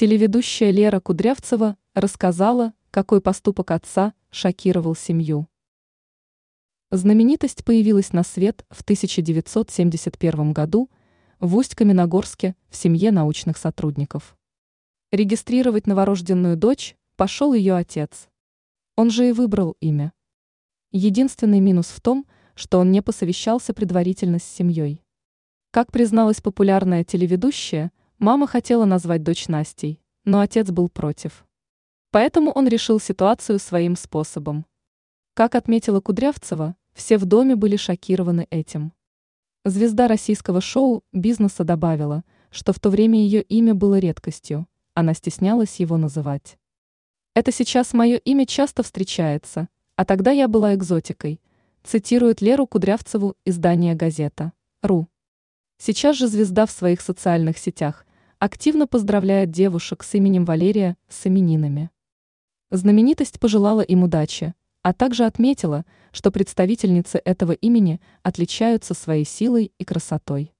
Телеведущая Лера Кудрявцева рассказала, какой поступок отца шокировал семью. Знаменитость появилась на свет в 1971 году в Усть-Каменогорске в семье научных сотрудников. Регистрировать новорожденную дочь пошел ее отец. Он же и выбрал имя. Единственный минус в том, что он не посовещался предварительно с семьей. Как призналась популярная телеведущая, мама хотела назвать дочь Настей, но отец был против. Поэтому он решил ситуацию своим способом. Как отметила Кудрявцева, все в доме были шокированы этим. Звезда российского шоу бизнеса добавила, что в то время ее имя было редкостью, она стеснялась его называть. «Это сейчас мое имя часто встречается, а тогда я была экзотикой», цитирует Леру Кудрявцеву издание «Газета». «Ру». Сейчас же звезда в своих социальных сетях активно поздравляет девушек с именем Валерия с именинами. Знаменитость пожелала им удачи, а также отметила, что представительницы этого имени отличаются своей силой и красотой.